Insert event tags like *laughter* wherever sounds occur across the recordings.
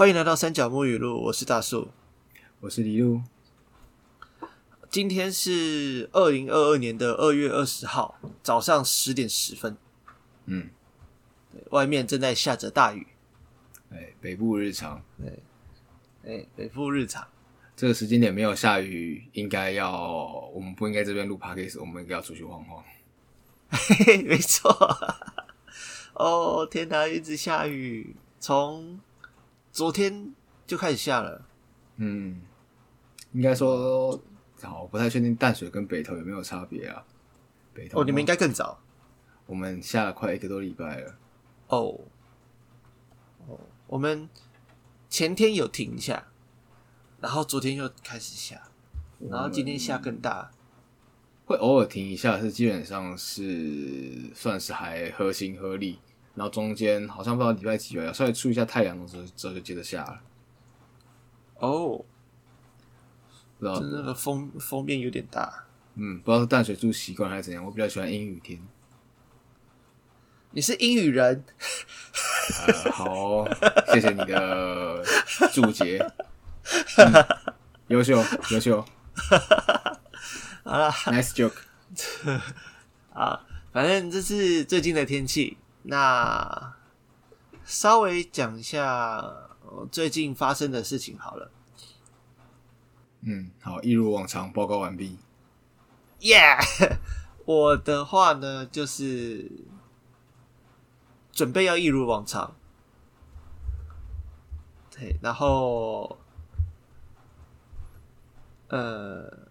欢迎来到三角木语录，我是大树。我是李路，今天是二零二二年的二月二十号早上十点十分，嗯，外面正在下着大雨。哎，北部日常哎，北部日常，这个时间点没有下雨，应该要我们不应该这边录 podcast，我们应该要出去晃晃。嘿嘿，没错。哦，天哪，一直下雨，从昨天就开始下了。嗯，应该说，好，我不太确定淡水跟北投有没有差别啊？北投哦，你们应该该更早。我们下了快一个多礼拜了。哦，哦，我们前天有停一下，然后昨天又开始下，然后今天下更大。会偶尔停一下，是基本上是算是还合情合理。然后中间好像不知道礼拜几吧，稍微出一下太阳的时候，之后就接着下了。哦，不知道就，那个风风面有点大。嗯，不知道是淡水住习惯还是怎样。我比较喜欢阴雨天。你是英语人，呃，好，谢谢你的注解，嗯优、秀优秀 *laughs* 好啦，nice joke。*laughs* 啊，反正这是最近的天气。那稍微讲一下呃最近发生的事情好了。嗯，好，一如往常，报告完毕。Yeah，*laughs* 我的话呢，就是准备要一如往常。对，然后呃，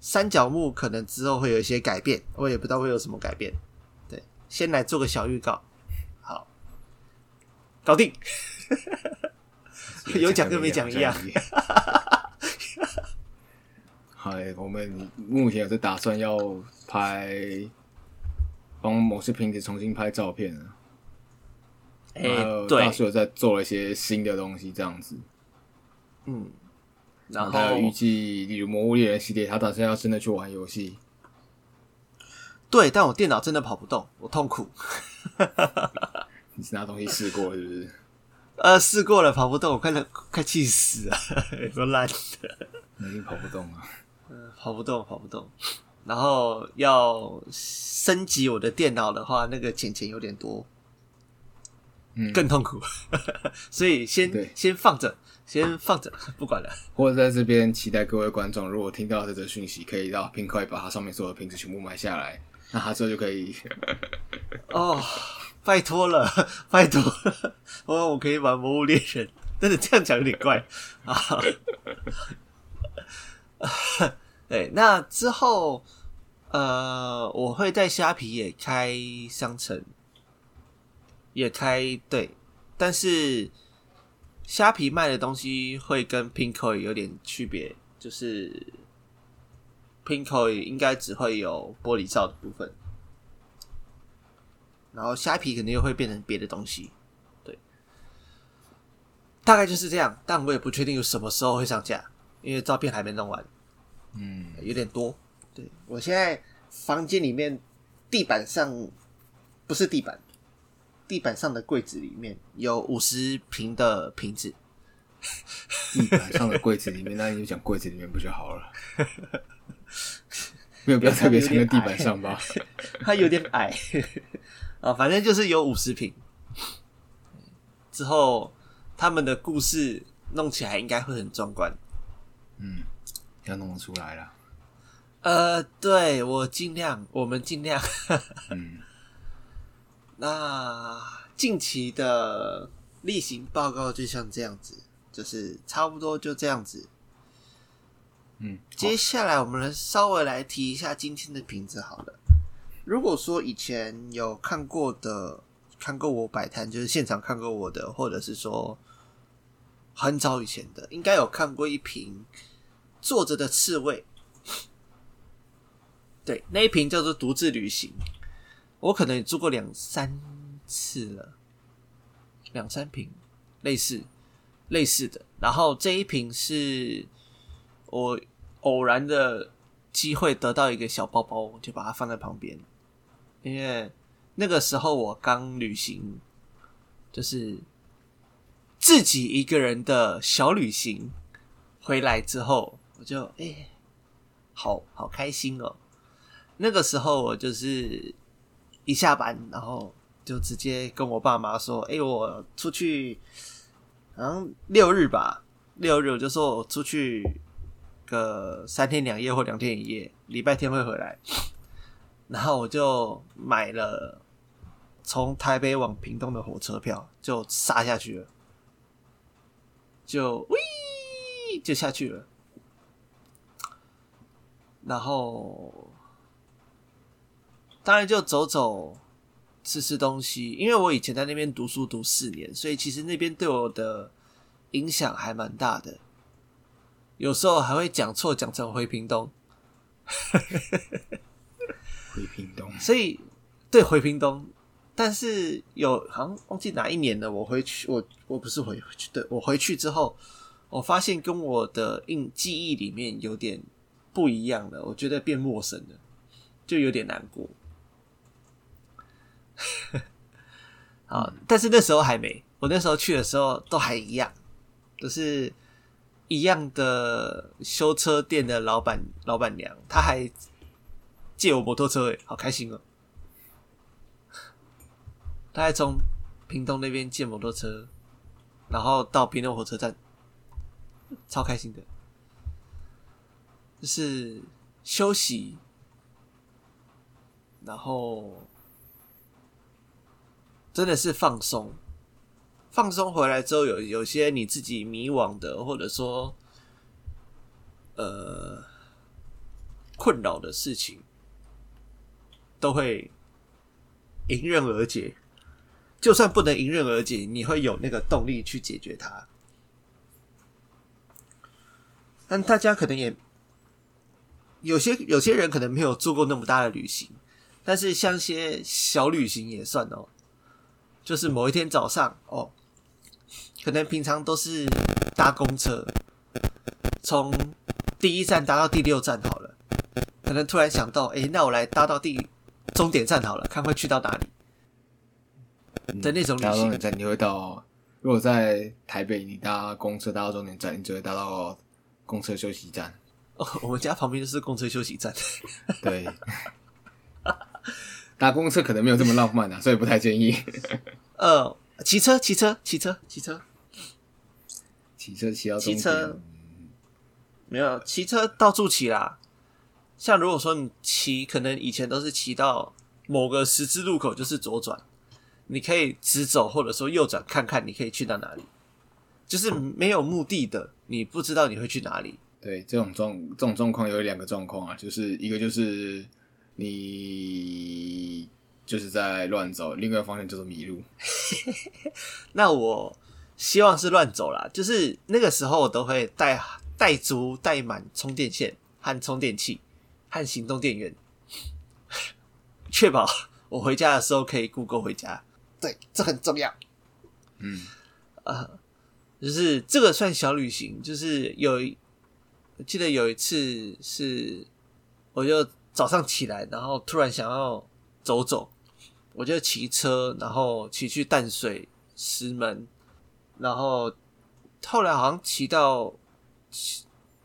三角木可能之后会有一些改变，我也不知道会有什么改变。对，先来做个小预告。好，搞定。*laughs* 有讲跟没讲一样。*laughs* 嗨，我们目前有在打算要拍，帮某些瓶子重新拍照片啊。哎、然后对大，叔有在做了一些新的东西，这样子。嗯，然后预计，例如《魔物猎人》系列，他打算要真的去玩游戏。对，但我电脑真的跑不动，我痛苦。*laughs* 你是拿东西试过是不是？呃，试过了，跑不动，我快了，快气死了，都烂的，你已经跑不动了。跑不动，跑不动。然后要升级我的电脑的话，那个钱钱有点多，嗯，更痛苦，*laughs* 所以先先放着，先放着，不管了。或者在这边期待各位观众，如果听到这则讯息，可以到拼快把它上面所有的瓶子全部买下来，那他之后就可以。*laughs* 哦，拜托了，拜托了，我我可以玩《魔物猎人》，但是这样讲有点怪啊。*laughs* 对，那之后，呃，我会在虾皮也开商城，也开对，但是虾皮卖的东西会跟 Pinko 有点区别，就是 Pinko 应该只会有玻璃罩的部分。然后虾皮肯定又会变成别的东西，对，大概就是这样。但我也不确定有什么时候会上架，因为照片还没弄完，嗯，有点多。对我现在房间里面地板上不是地板，地板上的柜子里面有五十瓶的瓶子，地板上的柜子里面，*laughs* 那你就讲柜子里面不就好了？*laughs* 没有必要 *laughs* 特别强在地板上吧？它 *laughs* 有点矮啊，反正就是有五十平。之后他们的故事弄起来应该会很壮观。嗯，要弄得出来了。呃，对我尽量，我们尽量。嗯，*laughs* 那近期的例行报告就像这样子，就是差不多就这样子。嗯，接下来我们来稍微来提一下今天的瓶子好了。如果说以前有看过的，看过我摆摊，就是现场看过我的，或者是说很早以前的，应该有看过一瓶坐着的刺猬。对，那一瓶叫做独自旅行，我可能也做过两三次了，两三瓶类似类似的。然后这一瓶是我偶然的机会得到一个小包包，我就把它放在旁边，因为那个时候我刚旅行，就是自己一个人的小旅行回来之后，我就哎、好好开心哦。那个时候我就是一下班，然后就直接跟我爸妈说：“哎、我出去，好像六日吧，六日我就说我出去个三天两夜或两天一夜，礼拜天会回来。*laughs* ”然后我就买了从台北往屏东的火车票，就杀下去了，就喂就下去了，然后当然就走走。吃吃东西，因为我以前在那边读书读四年，所以其实那边对我的影响还蛮大的。有时候还会讲错，讲成回屏东，回屏东，所以对回屏东，但是有好像忘记哪一年了。我回去，我我不是回去，对我回去之后，我发现跟我的印记忆里面有点不一样了，我觉得变陌生了，就有点难过。*laughs* 啊，但是那时候还没，我那时候去的时候都还一样，都是一样的修车店的老板老板娘，她还借我摩托车，哎，好开心哦！她还从屏东那边借摩托车，然后到屏东火车站，超开心的，就是休息，然后。真的是放松，放松回来之后有有些你自己迷惘的，或者说呃困扰的事情，都会迎刃而解。就算不能迎刃而解，你会有那个动力去解决它。但大家可能也有些有些人可能没有做过那么大的旅行，但是像些小旅行也算哦。就是某一天早上哦，可能平常都是搭公车，从第一站搭到第六站好了。可能突然想到，哎、欸，那我来搭到第终点站好了，看会去到哪里的那种旅行。搭终点站你会到，如果在台北，你搭公车搭到终点站，你只会搭到公车休息站。哦，我们家旁边就是公车休息站。对。搭公车可能没有这么浪漫啊，所以不太建议。*laughs* 呃，骑车，骑车，骑车，骑车，骑车骑到骑车，没有骑车到处骑啦。像如果说你骑，可能以前都是骑到某个十字路口就是左转，你可以直走或者说右转看看，你可以去到哪里。就是没有目的的，你不知道你会去哪里。对，这种状这种状况有两个状况啊，就是一个就是。你就是在乱走，另外一个方向就是迷路。*laughs* 那我希望是乱走啦，就是那个时候我都会带带足带满充电线和充电器和行动电源，*laughs* 确保我回家的时候可以 Google 回家。对，这很重要。嗯，呃，就是这个算小旅行，就是有我记得有一次是我就。早上起来，然后突然想要走走，我就骑车，然后骑去淡水、石门，然后后来好像骑到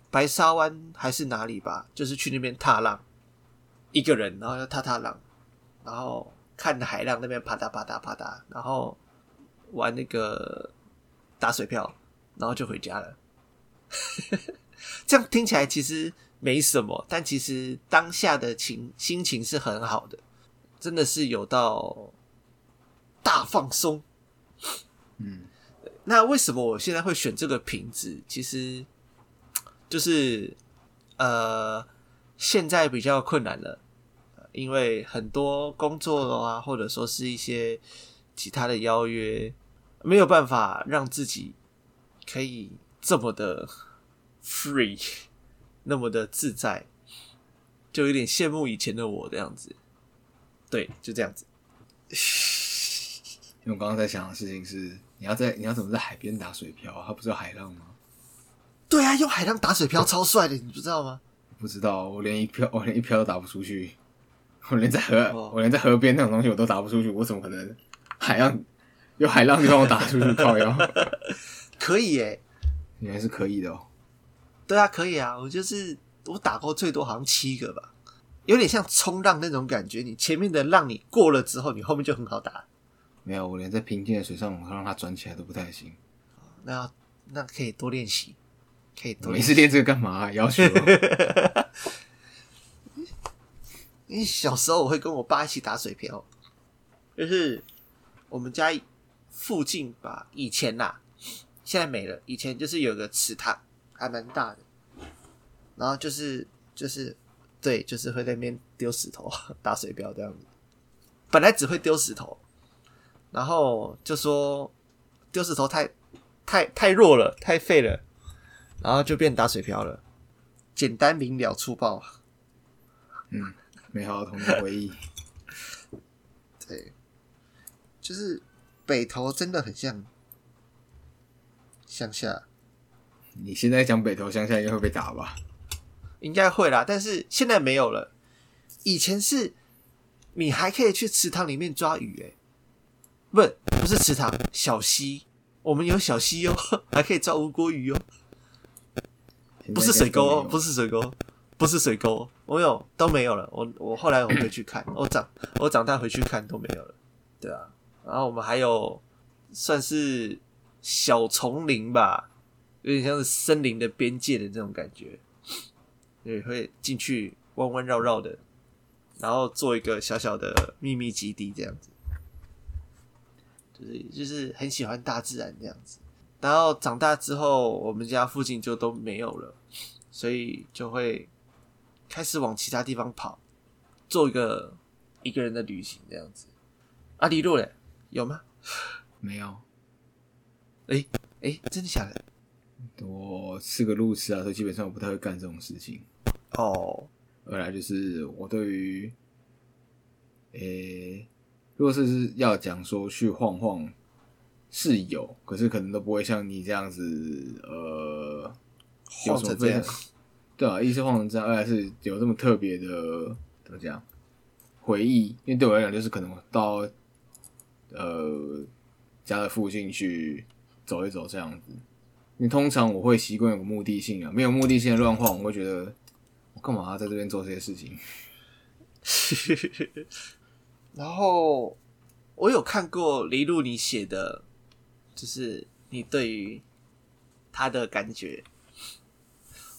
白沙湾还是哪里吧，就是去那边踏浪，一个人，然后要踏踏浪，然后看海浪那边啪嗒啪嗒啪嗒，然后玩那个打水漂，然后就回家了。*laughs* 这样听起来其实。没什么，但其实当下的情心情是很好的，真的是有到大放松。嗯，那为什么我现在会选这个瓶子？其实就是呃，现在比较困难了，因为很多工作啊，或者说是一些其他的邀约，没有办法让自己可以这么的 free。那么的自在，就有点羡慕以前的我的样子。对，就这样子。*laughs* 因为我刚刚在想的事情是，你要在你要怎么在海边打水漂？啊它不是有海浪吗？对啊，用海浪打水漂超帅的，你不知道吗？不知道，我连一漂我连一漂都打不出去，我连在河、哦我连在河边那种东西我都打不出去，我怎么可能海浪有海浪就让我打出去靠腰，*laughs* 可以耶、你还是可以的哦。对啊，可以啊，我就是我打过最多好像七个吧，有点像冲浪那种感觉。你前面的浪你过了之后，你后面就很好打。没有，我连在平静的水上，我让它转起来都不太行。那要那可以多练习，可以多每练习。次练这个干嘛、要求哦、*laughs* 因为小时候我会跟我爸一起打水漂，就是我们家附近吧，以前呐，现在没了。以前就是有个池塘，还蛮大的，然后就是就是对，就是会在那边丢石头 *laughs* 打水漂这样子。本来只会丢石头，然后就说丢石头太太太弱了，太废了，然后就变打水漂了，简单明了粗暴。嗯美好的童年回忆。*laughs* 对，就是北投真的很像乡下，你现在讲北投乡下应该会被打吧？应该会啦，但是现在没有了。以前是你还可以去池塘里面抓鱼、欸，不不是池塘，小溪，我们有小溪哦，*laughs* 还可以抓无锅鱼哦，不是水沟哦，不是。水沟，不是水沟，我有都没有了。我我后来我回去看，*laughs* 我长我长大回去看都没有了。对啊，然后我们还有算是小丛林吧，有点像是森林的边界的这种感觉，也会进去弯弯绕绕的，然后做一个小小的秘密基地这样子。就是就是很喜欢大自然这样子，然后长大之后，我们家附近就都没有了，所以就会开始往其他地方跑，做一个一个人的旅行这样子。啊，李路嘞，有吗？没有，诶、诶、真的假的？我是个路痴啊，所以基本上我不太会干这种事情。哦，二来就是我对于，诶、如果是是要讲说去晃晃，是有，可是可能都不会像你这样子，呃，有什么非晃成这样常，对啊，一是晃成这样，二来是有这么特别的怎么讲回忆，因为对我来讲就是可能到呃家的附近去走一走这样子。你通常我会习惯有个目的性啊，没有目的性的乱晃，我会觉得我干嘛要在这边做这些事情？*laughs* 然后我有看过黎露你写的，就是你对于他的感觉，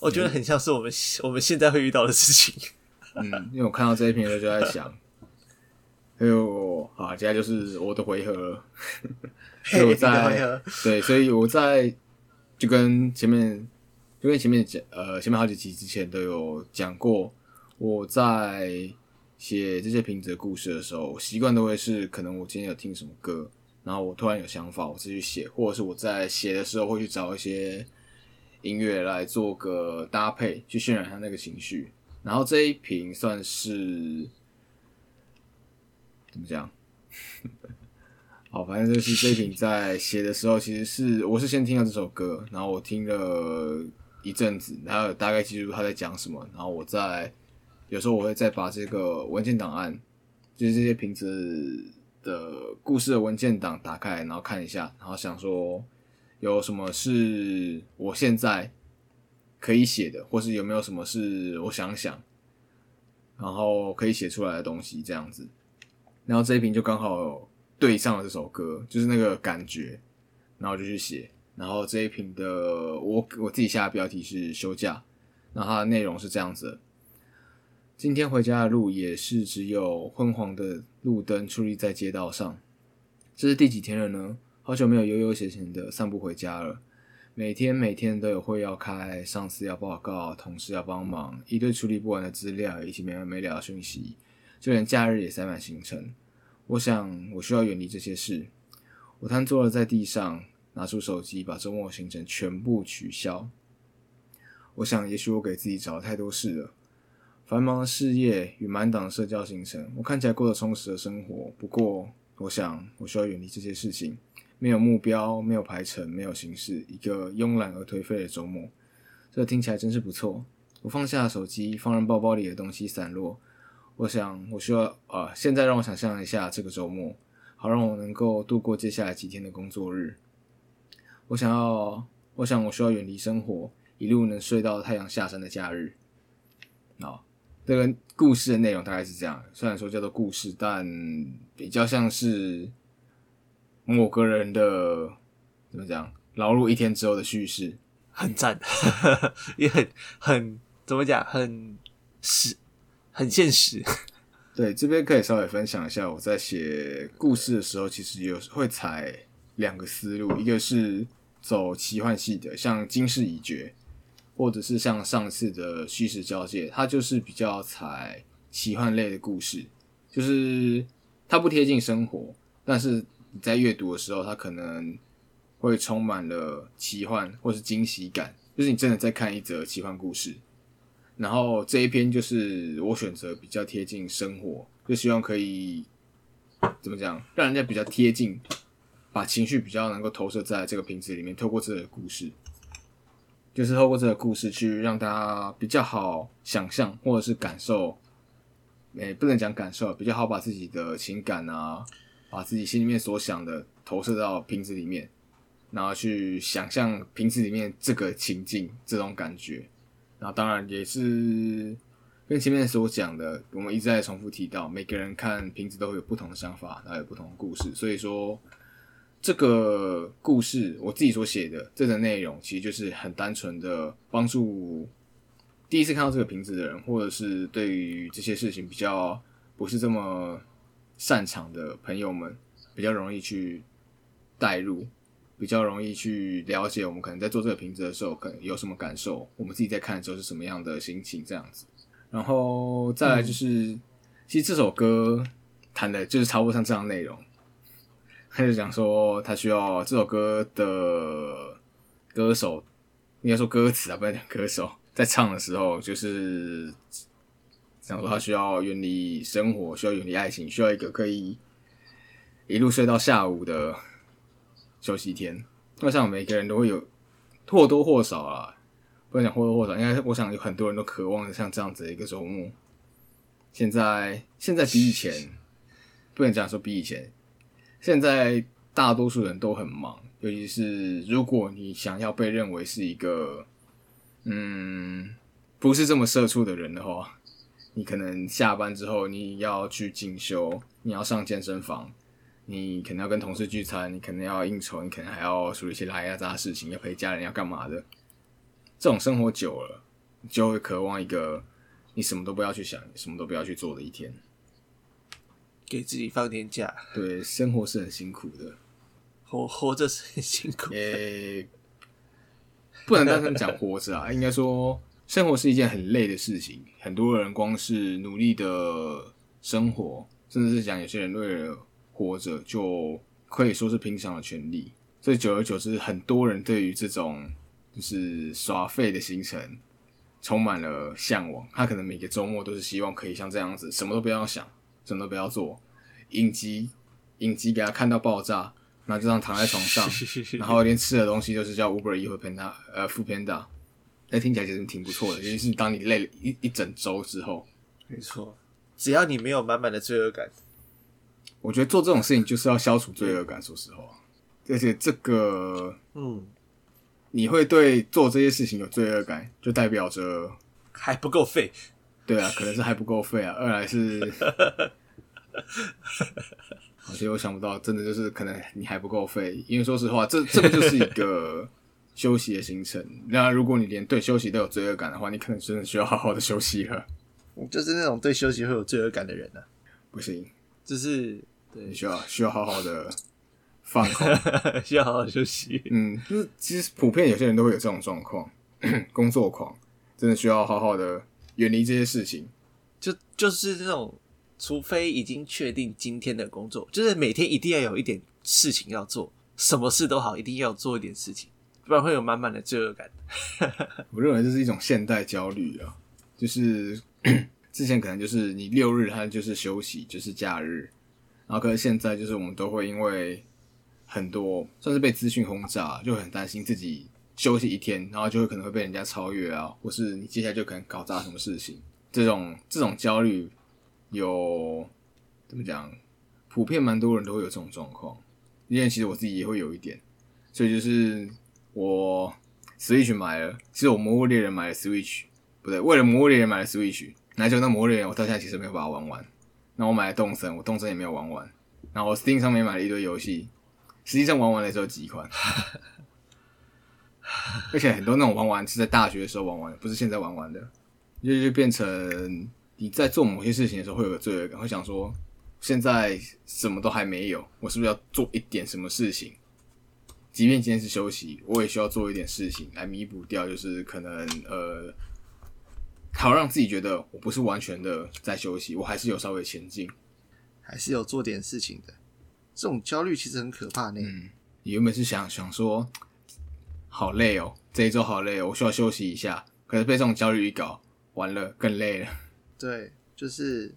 我觉得很像是我们我们现在会遇到的事情。嗯，因为我看到这一篇的时候就在想，*laughs* 哎呦，好，接下来就是我的回合了。*laughs* 所以我在合对，所以我在就跟前面就跟前面讲呃前面好几集之前都有讲过，我在写这些瓶子的故事的时候，习惯都会是可能我今天有听什么歌，然后我突然有想法，我自己写，或者是我在写的时候会去找一些音乐来做个搭配，去渲染它那个情绪。然后这一瓶算是怎么讲？*laughs* 好，反正就是这一瓶在写的时候，其实是我是先听到这首歌，然后我听了一阵子，然后大概记住他在讲什么，然后我再有时候我会再把这个文件档案，就是这些瓶子的故事的文件档打开，然后看一下，然后想说有什么是我现在可以写的，或是有没有什么是我想想，然后可以写出来的东西这样子。然后这一瓶就刚好对上了这首歌，就是那个感觉，然后我就去写。然后这一瓶的我我自己下的标题是休假，那它的内容是这样子：今天回家的路也是只有昏黄的路灯矗立在街道上。这是第几天了呢？好久没有悠悠闲闲的散步回家了。每天每天都有会要开，上司要报告，同事要帮忙，一堆处理不完的资料，以及没完没了的讯息，就连假日也塞满行程。我想，我需要远离这些事。我瘫坐了在地上，拿出手机，把周末行程全部取消。我想，也许我给自己找了太多事了。繁忙的事业与满档的社交行程，我看起来过得充实的生活。不过，我想，我需要远离这些事情。没有目标，没有排程，没有形式，一个慵懒而颓废的周末。这听起来真是不错。我放下手机，放任包包里的东西散落。我想，我需要啊、现在让我想象一下这个周末，好让我能够度过接下来几天的工作日。我想要，我想我需要远离生活，一路能睡到太阳下山的假日。好，这个故事的内容大概是这样，虽然说叫做故事，但比较像是某个人的怎么讲，劳碌一天之后的叙事。很赞，*laughs* 也很很怎么讲，很实，很现实。对，这边可以稍微分享一下，我在写故事的时候，其实有会采两个思路，一个是走奇幻系的，像《惊世已决》，或者是像上次的《虚实交界》，它就是比较采奇幻类的故事，就是它不贴近生活，但是你在阅读的时候，它可能会充满了奇幻或是惊喜感，就是你真的在看一则奇幻故事。然后这一篇就是我选择比较贴近生活，就希望可以怎么讲，让人家比较贴近，把情绪比较能够投射在这个瓶子里面，透过这个故事，就是透过这个故事去让大家比较好想象或者是感受，诶，不能讲感受，比较好把自己的情感啊，把自己心里面所想的投射到瓶子里面，然后去想象瓶子里面这个情境这种感觉。那当然也是跟前面所讲的，我们一直在重复提到，每个人看瓶子都会有不同的想法，然后有不同的故事。所以说，这个故事我自己所写的这个内容，其实就是很单纯的帮助第一次看到这个瓶子的人，或者是对于这些事情比较不是这么擅长的朋友们，比较容易去带入。比较容易去了解我们可能在做这个瓶子的时候，可能有什么感受，我们自己在看的时候是什么样的心情这样子。然后再来就是，其实这首歌谈的就是差不多像这样内容。他就讲说，他需要这首歌的歌手，应该说歌词啊，不要讲歌手，在唱的时候就是讲说他需要远离生活，需要远离爱情，需要一个可以一路睡到下午的。休息天，我想每个人都会有或多或少啊，不能讲或多或少，应该我想有很多人都渴望像这样子的一个周末。现在现在比以前不能讲说比以前，现在大多数人都很忙，尤其是如果你想要被认为是一个嗯不是这么社畜的人的话，你可能下班之后你要去进修，你要上健身房。你可能要跟同事聚餐，你可能要应酬，你可能还要处理一些拉压杂的事情，要陪家人，要干嘛的？这种生活久了，就会渴望一个你什么都不要去想，什么都不要去做的一天，给自己放天假。对，生活是很辛苦的，活活着是很辛苦。诶，不能单纯讲活着啊，*laughs* 应该说生活是一件很累的事情。很多人光是努力的生活，甚至是讲有些人为了。活着就可以说是平常的权利，所以久而久之，很多人对于这种就是耍废的行程充满了向往。他可能每个周末都是希望可以像这样子，什么都不要想，什么都不要做，影集影集给他看到爆炸，然后就这样躺在床上，然后连吃的东西都是叫 Uber E 或 Panda 呃 f Panda，那听起来其实挺不错的，尤其是当你累了一一整周之后，没错，只要你没有满满的罪恶感。我觉得做这种事情就是要消除罪恶感，说实话，而且这个，嗯，你会对做这些事情有罪恶感，就代表着还不够废。对啊，可能是还不够费啊。二来是，*laughs* 而且我想不到，真的就是可能你还不够费，因为说实话，这这个就是一个 *laughs* 休息的行程。那如果你连对休息都有罪恶感的话，你可能真的需要好好的休息了。就是那种对休息会有罪恶感的人呢，不行，就是。对，需要需要好好的放空，需要好好 *laughs* 休息。嗯，就是其实普遍有些人都会有这种状况，*clears throat* 工作狂真的需要好好的远离这些事情。就就是这种，除非已经确定今天的工作，就是每天一定要有一点事情要做，什么事都好，一定要做一点事情，不然会有满满的罪恶感。*laughs* 我认为这是一种现代焦虑啊，就是 *coughs* 之前可能就是你六日它就是休息，就是假日。然后，可是现在就是我们都会因为很多算是被资讯轰炸，就很担心自己休息一天，然后就会可能会被人家超越啊，或是你接下来就可能搞砸什么事情。这种这种焦虑有怎么讲？普遍蛮多人都会有这种状况，因为其实我自己也会有一点，所以就是我 Switch 买了，其实我魔物猎人买了 Switch，不对，为了魔物猎人买了 Switch，那就那魔物猎人我到现在其实没有把它玩完。那我买了动森，我动森也没有玩完。然后我 Steam 上面买了一堆游戏，实际上玩完了只有几款，*laughs* 而且很多那种玩玩是在大学的时候玩玩的，不是现在玩玩的，就就变成你在做某些事情的时候会有个罪恶感，会想说现在什么都还没有，我是不是要做一点什么事情？即便今天是休息，我也需要做一点事情来弥补掉，就是可能呃，好让自己觉得我不是完全的在休息，我还是有稍微前进。还是有做点事情的。这种焦虑其实很可怕呢。嗯，你原本是想想说，好累哦，这一周好累哦，我需要休息一下。可是被这种焦虑一搞，完了更累了。对，就是，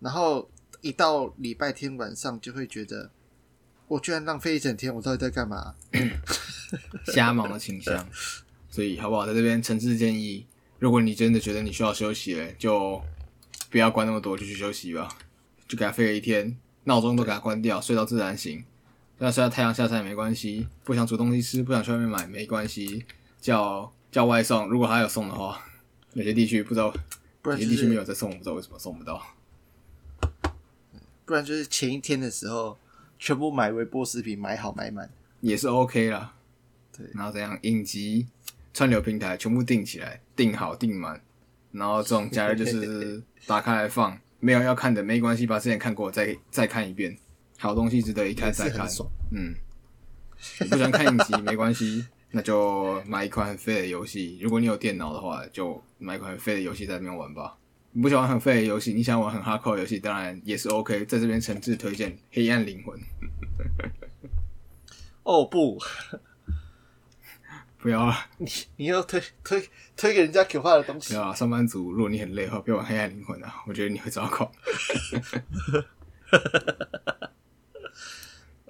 然后一到礼拜天晚上就会觉得，我居然浪费一整天，我到底在干嘛？*laughs* *laughs* 瞎忙的倾向。所以好不好，在这边诚挚建议，如果你真的觉得你需要休息了，就不要管那么多，就去休息吧。就给他废了一天，闹钟都给他关掉，睡到自然醒。那睡到太阳下山也没关系，不想煮东西吃，不想去外面买没关系，叫叫外送，如果还有送的话，有些地区不知道，有些地区没有在送，我不知道为什么送不到。不然就是前一天的时候，全部买微波食品买好买满。也是 OK 啦。对然后怎样影集、串流平台全部订起来，订好订满，然后这种假日就是 *laughs* 打开来放，没有要看的没关系，把之前看过再再看一遍，好东西值得一看再看。嗯，你不喜欢看影集没关系，*laughs* 那就买一款很废的游戏。如果你有电脑的话，就买一款很废的游戏在那边玩吧。你不喜欢很废的游戏，你想玩很 hardcore 的游戏，当然也是 OK。在这边诚挚推荐《黑暗灵魂》。*laughs* 哦不，不要啊，你你要推推推给人家可怕的东西。不要啊，上班族，如果你很累的话，不要玩《黑暗灵魂》啊，我觉得你会糟糕。*laughs*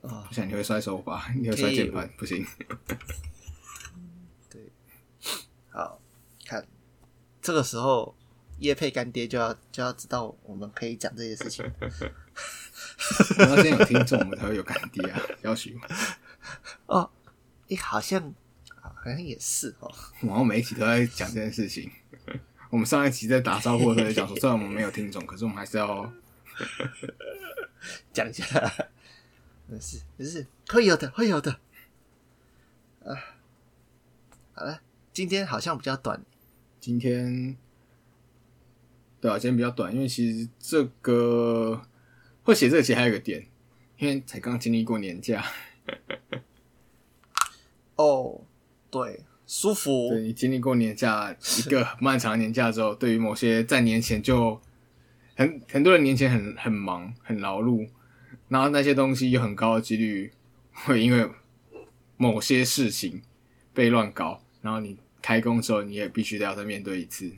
啊我想你会摔手把，你会摔键盘，不行。对好，看这个时候叶配干爹就要就要知道我们可以讲这些事情。*laughs* 然后先有听众，我们才会有干爹啊，*laughs* 要许。哦，诶，好像好像也是哦。然后每一集都在讲这件事情。我们上一集在打招呼的时候就讲说，*laughs* 虽然我们没有听众，可是我们还是要讲一下，没事没事，会有的会有的。啊，好了，今天好像比较短，今天，对啊，今天比较短，因为其实这个会写这个其实还有一个点，因为才刚经历过年假，*laughs* 哦，对，舒服。对，你经历过年假一个漫长的年假之后，对于某些在年前就很很多人年前很很忙很劳碌，然后那些东西有很高的几率会因为某些事情被乱搞，然后你开工之后你也必须得要再面对一次。对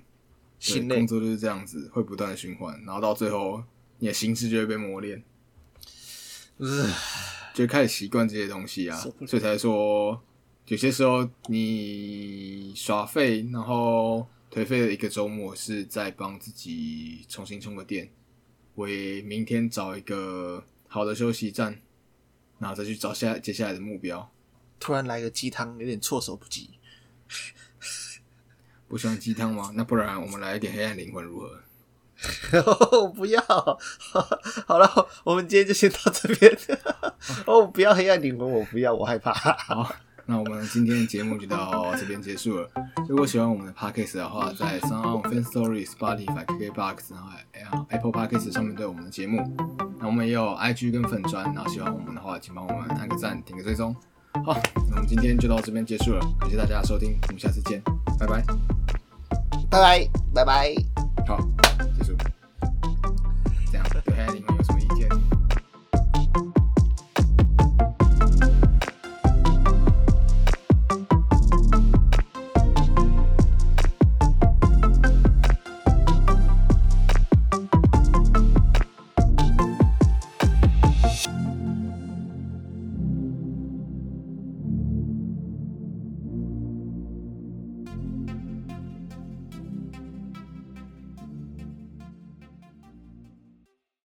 心工作就是这样子，会不断的循环，然后到最后你的心智就会被磨练，呃就开始习惯这些东西啊，所以才说有些时候你耍废，然后颓废的一个周末是在帮自己重新充个电，为明天找一个好的休息站，然后再去找下接下来的目标。突然来个鸡汤，有点措手不及。不喜欢鸡汤吗？那不然我们来一点黑暗灵魂如何？哦，不要！好了，我们今天就先到这边。哦，不要黑暗灵魂，我不要，我害怕。好，那我们今天的节目就到这边结束了。如果喜欢我们的 podcast 的话，在 Sound Fan Stories、Spotify、KKBox，然后 Apple Podcast 上面都有我们的节目。那我们也有 IG 跟粉砖，然后喜欢我们的话，请帮我们按个赞、点个追踪。好，那我们今天就到这边结束了，感谢大家的收听，我们下次见，拜拜。拜拜，拜拜。好，